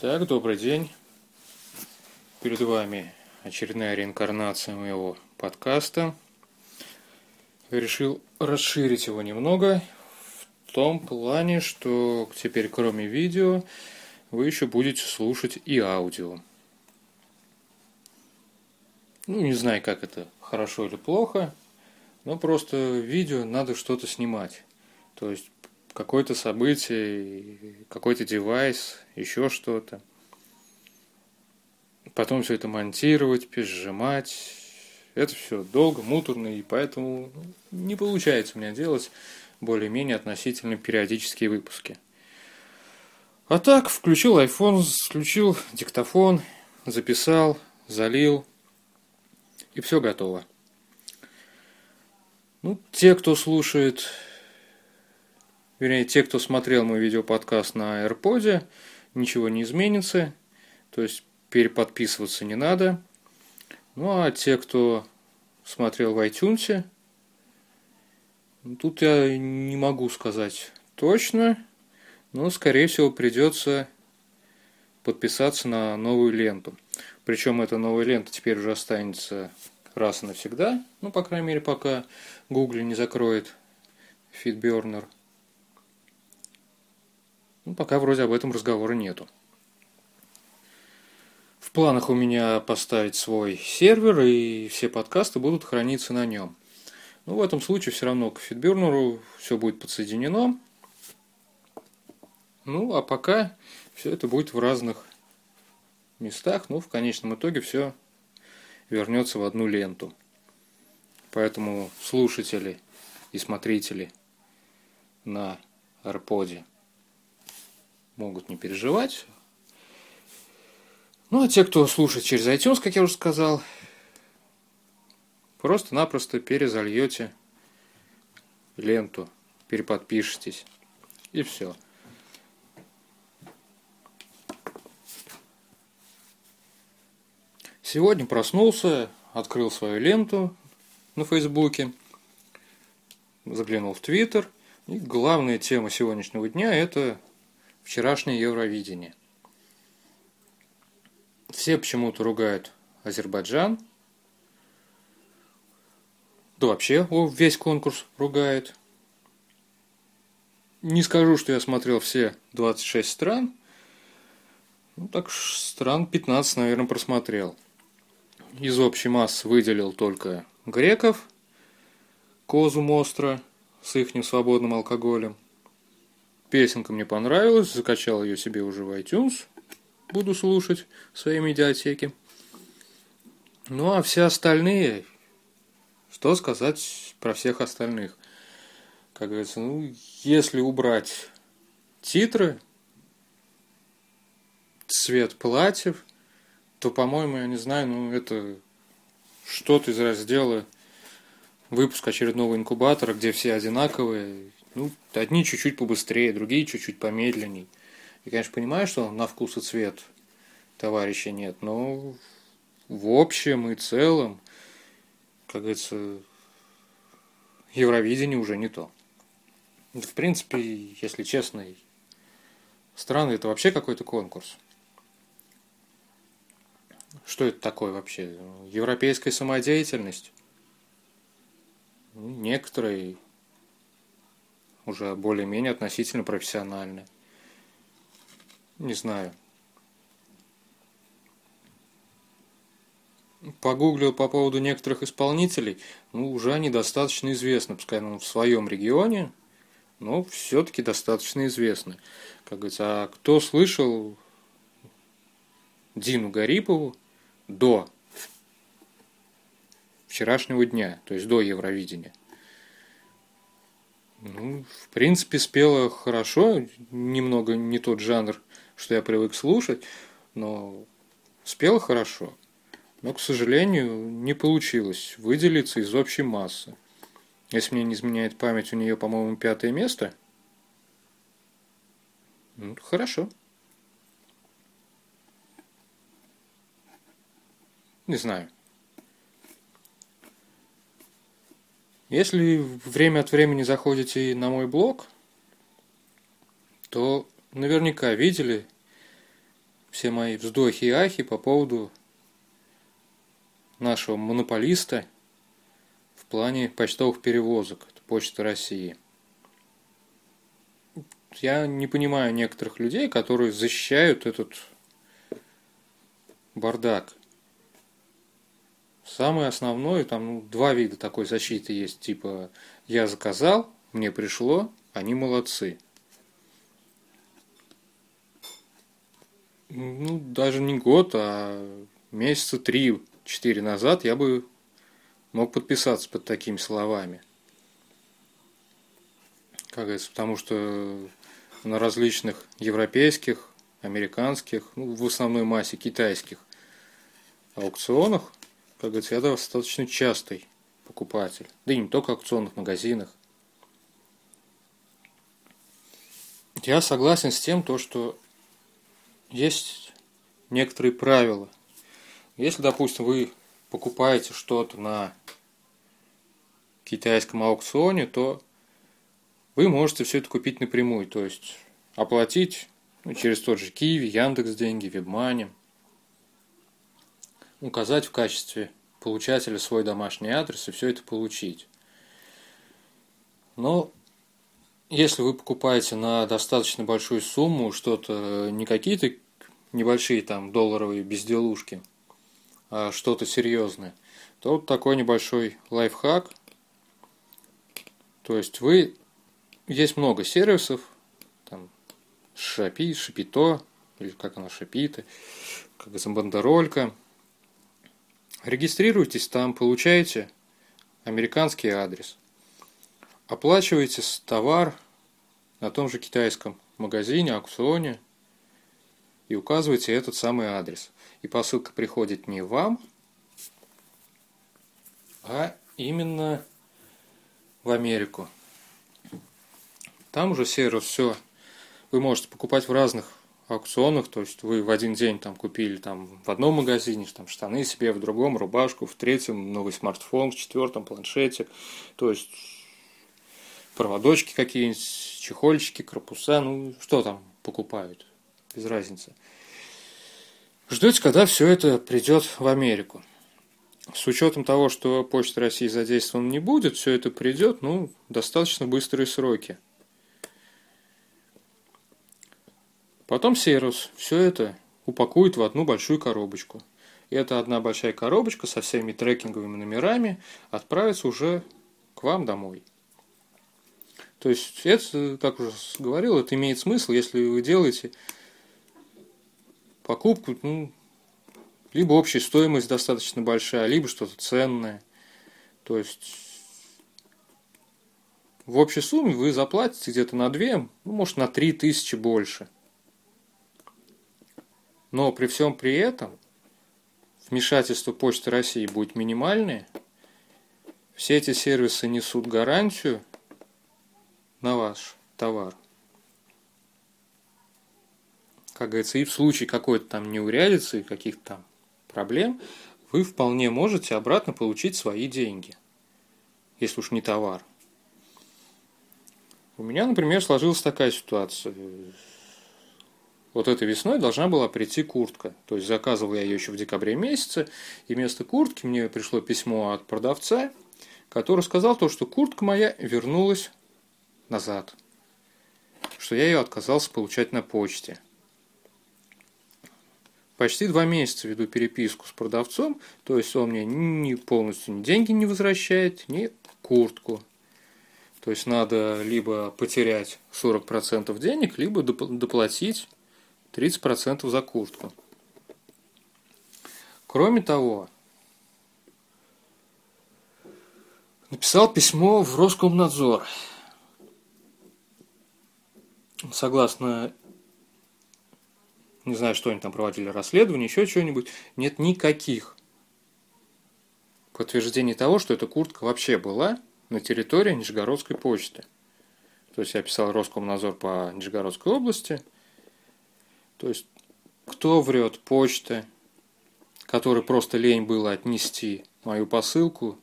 Так, добрый день. Перед вами очередная реинкарнация моего подкаста. Решил расширить его немного в том плане, что теперь кроме видео вы еще будете слушать и аудио. Ну, не знаю, как это, хорошо или плохо, но просто видео надо что-то снимать. То есть какое-то событие, какой-то девайс, еще что-то. Потом все это монтировать, пережимать. Это все долго, муторно, и поэтому не получается у меня делать более-менее относительно периодические выпуски. А так, включил iPhone, включил диктофон, записал, залил, и все готово. Ну, те, кто слушает вернее, те, кто смотрел мой видеоподкаст на AirPod, ничего не изменится, то есть переподписываться не надо. Ну, а те, кто смотрел в iTunes, ну, тут я не могу сказать точно, но, скорее всего, придется подписаться на новую ленту. Причем эта новая лента теперь уже останется раз и навсегда, ну, по крайней мере, пока Google не закроет FeedBurner – ну, пока вроде об этом разговора нету. В планах у меня поставить свой сервер, и все подкасты будут храниться на нем. Но в этом случае все равно к фидбернеру все будет подсоединено. Ну, а пока все это будет в разных местах, но в конечном итоге все вернется в одну ленту. Поэтому слушатели и смотрители на AirPod могут не переживать. Ну, а те, кто слушает через iTunes, как я уже сказал, просто-напросто перезальете ленту, переподпишитесь, и все. Сегодня проснулся, открыл свою ленту на Фейсбуке, заглянул в Твиттер, и главная тема сегодняшнего дня – это вчерашнее Евровидение. Все почему-то ругают Азербайджан. Да вообще весь конкурс ругает. Не скажу, что я смотрел все 26 стран. Ну, так стран 15, наверное, просмотрел. Из общей массы выделил только греков, Козу Мостра с их свободным алкоголем – Песенка мне понравилась, закачал ее себе уже в iTunes. Буду слушать в своей медиатеке. Ну а все остальные, что сказать про всех остальных? Как говорится, ну, если убрать титры, цвет платьев, то, по-моему, я не знаю, ну, это что-то из раздела выпуск очередного инкубатора, где все одинаковые, ну, одни чуть-чуть побыстрее, другие чуть-чуть помедленней. Я, конечно, понимаю, что на вкус и цвет товарища нет, но в общем и целом, как говорится, Евровидение уже не то. В принципе, если честно, страны это вообще какой-то конкурс. Что это такое вообще? Европейская самодеятельность? Некоторые уже более-менее относительно профессиональны. Не знаю. Погуглил по поводу некоторых исполнителей, ну, уже они достаточно известны, пускай ну, в своем регионе, но все-таки достаточно известны. Как говорится, а кто слышал Дину Гарипову до вчерашнего дня, то есть до Евровидения? Ну, в принципе, спела хорошо, немного не тот жанр, что я привык слушать, но спела хорошо. Но, к сожалению, не получилось выделиться из общей массы. Если мне не изменяет память, у нее, по-моему, пятое место. Ну, хорошо. Не знаю. Если время от времени заходите на мой блог, то наверняка видели все мои вздохи и ахи по поводу нашего монополиста в плане почтовых перевозок, Почта России. Я не понимаю некоторых людей, которые защищают этот бардак. Самое основное, там ну, два вида такой защиты есть. Типа, я заказал, мне пришло, они молодцы. Ну, даже не год, а месяца три-четыре назад я бы мог подписаться под такими словами. Как говорится, потому что на различных европейских, американских, ну, в основной массе китайских аукционах, как говорится, я достаточно частый покупатель. Да и не только в аукционных магазинах. Я согласен с тем, то, что есть некоторые правила. Если, допустим, вы покупаете что-то на китайском аукционе, то вы можете все это купить напрямую, то есть оплатить ну, через тот же Киви, Яндекс деньги, Вебмани, указать в качестве получателя свой домашний адрес и все это получить. Но если вы покупаете на достаточно большую сумму что-то, не какие-то небольшие там долларовые безделушки, а что-то серьезное, то вот такой небольшой лайфхак. То есть вы есть много сервисов, там Шапи, Шапито, или как оно, Шапиты, как это бандеролька. Регистрируйтесь там, получаете американский адрес. Оплачиваете товар на том же китайском магазине, аукционе и указываете этот самый адрес. И посылка приходит не вам, а именно в Америку. Там уже сервис все вы можете покупать в разных аукционах, то есть вы в один день там купили там в одном магазине там штаны себе, в другом рубашку, в третьем новый смартфон, в четвертом планшете, то есть проводочки какие-нибудь, чехольчики, корпуса, ну что там покупают, без разницы. Ждете, когда все это придет в Америку. С учетом того, что Почта России задействована не будет, все это придет, ну, достаточно быстрые сроки – Потом сервис все это упакует в одну большую коробочку. И эта одна большая коробочка со всеми трекинговыми номерами отправится уже к вам домой. То есть это, как уже говорил, это имеет смысл, если вы делаете покупку, ну, либо общая стоимость достаточно большая, либо что-то ценное. То есть в общей сумме вы заплатите где-то на 2, ну, может на 3 тысячи больше – но при всем при этом вмешательство Почты России будет минимальное. Все эти сервисы несут гарантию на ваш товар. Как говорится, и в случае какой-то там неурядицы каких-то там проблем, вы вполне можете обратно получить свои деньги, если уж не товар. У меня, например, сложилась такая ситуация вот этой весной должна была прийти куртка. То есть заказывал я ее еще в декабре месяце, и вместо куртки мне пришло письмо от продавца, который сказал то, что куртка моя вернулась назад, что я ее отказался получать на почте. Почти два месяца веду переписку с продавцом, то есть он мне ни полностью ни деньги не возвращает, ни куртку. То есть надо либо потерять 40% денег, либо доплатить 30% за куртку. Кроме того, написал письмо в Роскомнадзор. Согласно, не знаю, что они там проводили расследование, еще что-нибудь, нет никаких подтверждений того, что эта куртка вообще была на территории Нижегородской почты. То есть я писал Роскомнадзор по Нижегородской области – то есть, кто врет? Почта, которой просто лень было отнести мою посылку,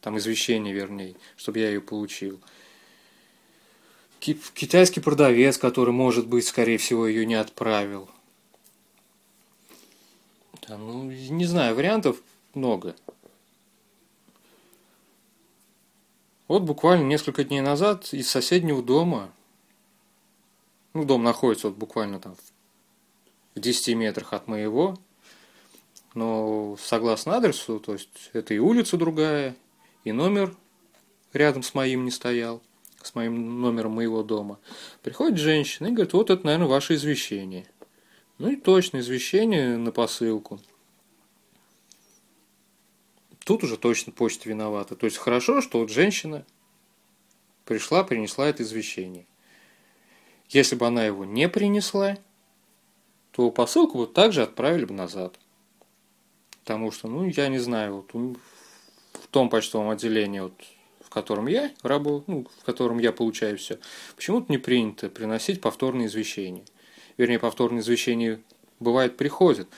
там извещение вернее, чтобы я ее получил. Китайский продавец, который, может быть, скорее всего, ее не отправил. Да, ну, не знаю, вариантов много. Вот буквально несколько дней назад из соседнего дома, ну, дом находится вот буквально там в 10 метрах от моего, но согласно адресу, то есть это и улица другая, и номер рядом с моим не стоял, с моим номером моего дома. Приходит женщина и говорит, вот это, наверное, ваше извещение. Ну и точно, извещение на посылку. Тут уже точно почта виновата. То есть хорошо, что вот женщина пришла, принесла это извещение. Если бы она его не принесла, то посылку вот также отправили бы назад. Потому что, ну, я не знаю, вот в том почтовом отделении, вот, в котором я работаю, ну, в котором я получаю все, почему-то не принято приносить повторные извещения. Вернее, повторные извещения бывает приходят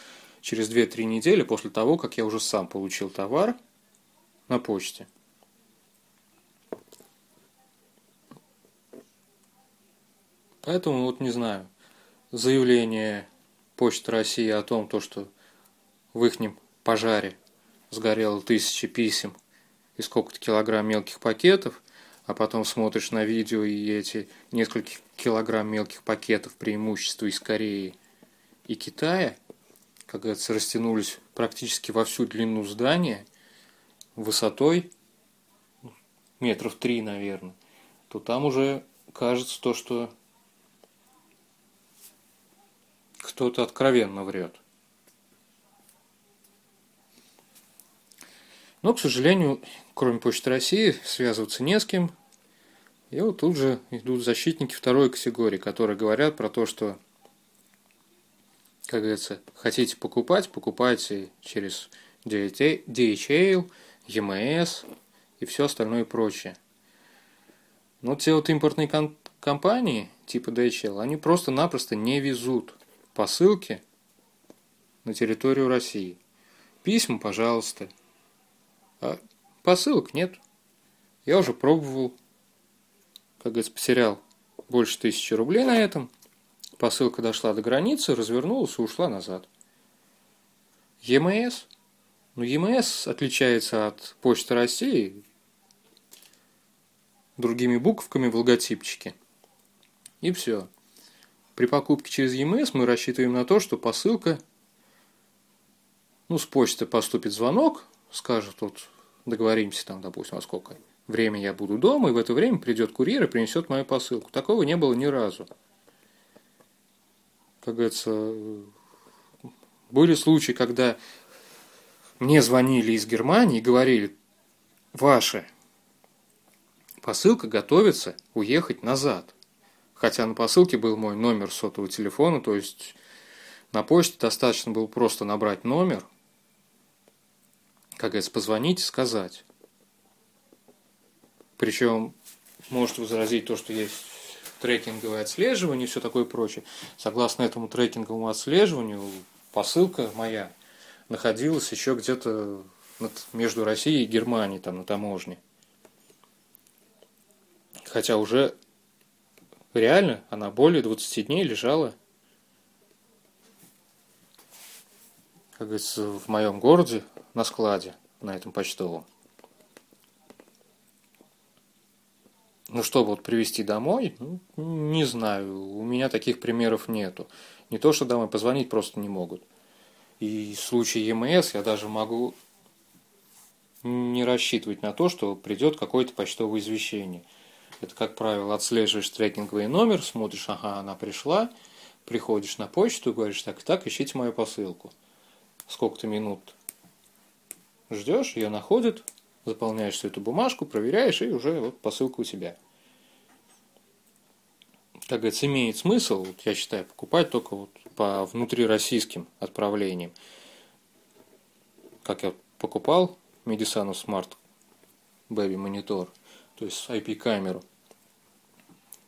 через 2-3 недели после того, как я уже сам получил товар на почте. Поэтому вот не знаю, заявление Почты России о том, то, что в их пожаре сгорело тысячи писем и сколько-то килограмм мелких пакетов, а потом смотришь на видео и эти несколько килограмм мелких пакетов преимущества из Кореи и Китая, как говорится, растянулись практически во всю длину здания, высотой метров три, наверное, то там уже кажется то, что кто-то откровенно врет. Но, к сожалению, кроме Почты России, связываться не с кем. И вот тут же идут защитники второй категории, которые говорят про то, что, как говорится, хотите покупать, покупайте через DHL, EMS и все остальное прочее. Но те вот импортные компании, типа DHL, они просто-напросто не везут посылки на территорию России. Письма, пожалуйста. А посылок нет. Я уже пробовал, как говорится, потерял больше тысячи рублей на этом. Посылка дошла до границы, развернулась и ушла назад. ЕМС? Ну, ЕМС отличается от Почты России другими буковками в логотипчике. И все. При покупке через ЕМС мы рассчитываем на то, что посылка, ну, с почты поступит звонок, скажет, вот, договоримся там, допустим, во сколько время я буду дома, и в это время придет курьер и принесет мою посылку. Такого не было ни разу. Как говорится, были случаи, когда мне звонили из Германии и говорили, ваша посылка готовится уехать назад. Хотя на посылке был мой номер сотового телефона, то есть на почте достаточно было просто набрать номер, как говорится, позвонить и сказать. Причем может возразить то, что есть трекинговое отслеживание и все такое прочее. Согласно этому трекинговому отслеживанию, посылка моя находилась еще где-то между Россией и Германией, там на таможне. Хотя уже Реально, она более 20 дней лежала, как говорится, в моем городе на складе, на этом почтовом. Ну, чтобы вот привезти домой, ну, не знаю, у меня таких примеров нету. Не то, что домой позвонить просто не могут. И в случае ЕМС я даже могу не рассчитывать на то, что придет какое-то почтовое извещение – это, как правило, отслеживаешь трекинговый номер, смотришь, ага, она пришла, приходишь на почту, говоришь, так, так, ищите мою посылку. Сколько-то минут ждешь, ее находят, заполняешь всю эту бумажку, проверяешь, и уже вот посылка у тебя. Как говорится, имеет смысл, вот я считаю, покупать только вот по внутрироссийским отправлениям. Как я покупал Medisano Smart Baby Monitor – то есть IP-камеру.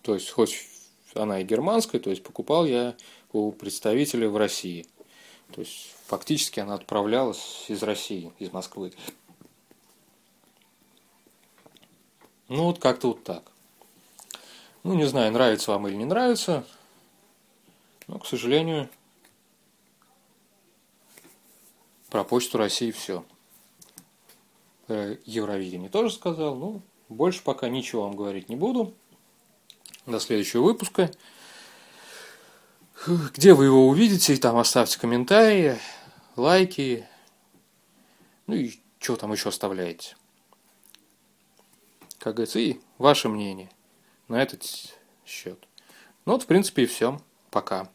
То есть хоть она и германская, то есть покупал я у представителя в России. То есть фактически она отправлялась из России, из Москвы. Ну вот как-то вот так. Ну не знаю, нравится вам или не нравится, но, к сожалению, Про Почту России все. Про Евровидение тоже сказал. Ну, больше пока ничего вам говорить не буду. До следующего выпуска. Где вы его увидите, там оставьте комментарии, лайки. Ну и что там еще оставляете. Как говорится, и ваше мнение на этот счет. Ну вот, в принципе, и все. Пока.